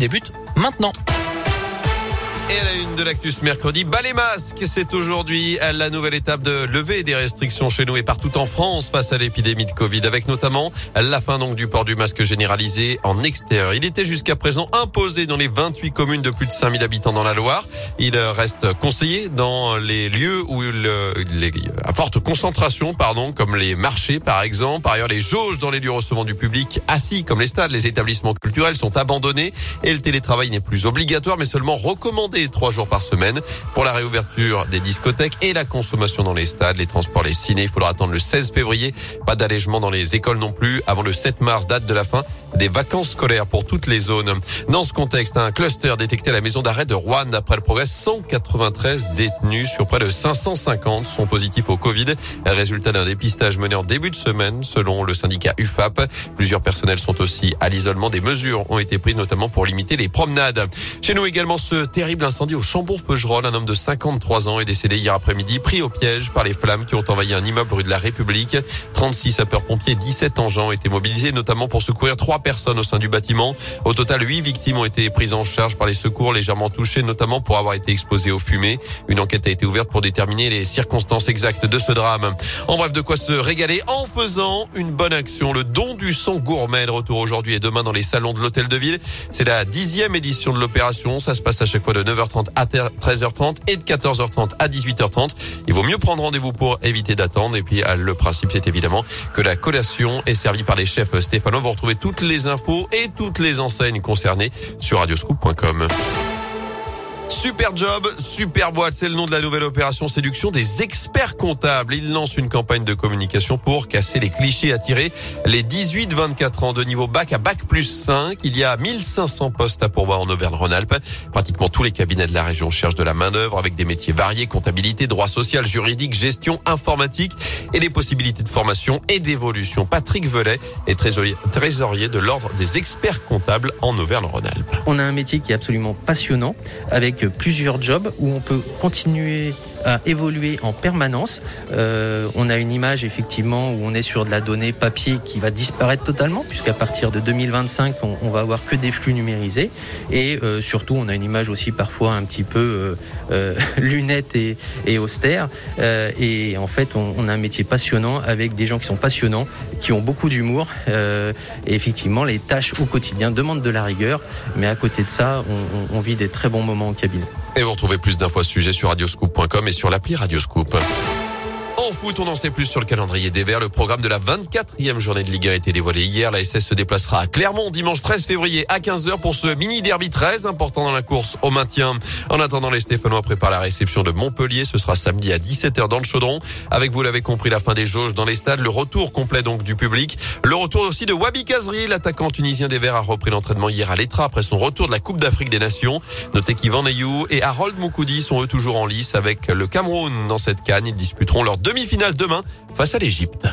débute maintenant. Et à la une de l'actus mercredi, bas les masques. C'est aujourd'hui la nouvelle étape de levée des restrictions chez nous et partout en France face à l'épidémie de Covid, avec notamment la fin donc du port du masque généralisé en extérieur. Il était jusqu'à présent imposé dans les 28 communes de plus de 5000 habitants dans la Loire. Il reste conseillé dans les lieux où le, les, à forte concentration, pardon, comme les marchés par exemple. Par ailleurs, les jauges dans les lieux recevant du public assis, comme les stades, les établissements culturels sont abandonnés et le télétravail n'est plus obligatoire mais seulement recommandé trois jours par semaine pour la réouverture des discothèques et la consommation dans les stades, les transports, les ciné. Il faudra attendre le 16 février. Pas d'allègement dans les écoles non plus avant le 7 mars, date de la fin des vacances scolaires pour toutes les zones. Dans ce contexte, un cluster détecté à la maison d'arrêt de Rouen. Après le progrès, 193 détenus sur près de 550 sont positifs au Covid. Résultat d'un dépistage mené en début de semaine, selon le syndicat UFAP. Plusieurs personnels sont aussi à l'isolement. Des mesures ont été prises notamment pour limiter les promenades. Chez nous également, ce terrible incendie au Chambourg-Feugerolles. Un homme de 53 ans est décédé hier après-midi, pris au piège par les flammes qui ont envahi un immeuble rue de la République. 36 sapeurs-pompiers, 17 engins ont été mobilisés, notamment pour secourir trois personnes au sein du bâtiment. Au total, huit victimes ont été prises en charge par les secours légèrement touchées, notamment pour avoir été exposées aux fumées. Une enquête a été ouverte pour déterminer les circonstances exactes de ce drame. En bref, de quoi se régaler en faisant une bonne action. Le don du sang gourmet retour aujourd'hui et demain dans les salons de l'hôtel de ville. C'est la dixième édition de l'opération. Ça se passe à chaque fois de 9h30 à 13h30 et de 14h30 à 18h30. Il vaut mieux prendre rendez-vous pour éviter d'attendre. Et puis, le principe, c'est évidemment que la collation est servie par les chefs Stéphano. Vous retrouvez toutes les infos et toutes les enseignes concernées sur radioscoop.com. Super job, super boîte, c'est le nom de la nouvelle opération séduction des experts comptables. Ils lancent une campagne de communication pour casser les clichés, attirer les 18-24 ans de niveau bac à bac plus 5. Il y a 1500 postes à pourvoir en Auvergne-Rhône-Alpes. Pratiquement tous les cabinets de la région cherchent de la main-d'œuvre avec des métiers variés, comptabilité, droit social, juridique, gestion, informatique et des possibilités de formation et d'évolution. Patrick Velay est trésorier de l'ordre des experts comptables en Auvergne-Rhône-Alpes. On a un métier qui est absolument passionnant avec plusieurs jobs où on peut continuer à évoluer en permanence. Euh, on a une image effectivement où on est sur de la donnée papier qui va disparaître totalement puisqu'à partir de 2025 on, va avoir que des flux numérisés et euh, surtout on a une image aussi parfois un petit peu euh, lunette et, austère et en fait on, a un métier passionnant avec des gens qui sont passionnants, qui ont beaucoup d'humour et effectivement les tâches au quotidien demandent de la rigueur mais à côté de ça on, on vit des très bons moments au cabinet. Et vous retrouvez plus d'infos à ce sujet sur radioscoop.com et sur l'appli Radioscoop. En foot, on en sait plus sur le calendrier des Verts. Le programme de la 24e journée de Ligue 1 a été dévoilé hier. La SS se déplacera à Clermont dimanche 13 février à 15h pour ce mini derby très important dans la course au maintien. En attendant, les Stéphanois préparent la réception de Montpellier. Ce sera samedi à 17h dans le Chaudron. Avec, vous l'avez compris, la fin des jauges dans les stades, le retour complet donc du public. Le retour aussi de Wabi Kazri, l'attaquant tunisien des Verts a repris l'entraînement hier à l'Etra après son retour de la Coupe d'Afrique des Nations. Notez qu'Ivan Neyou et Harold Moukoudi sont eux toujours en lice avec le Cameroun dans cette canne. Ils disputeront leur demi-finale demain face à l'Égypte.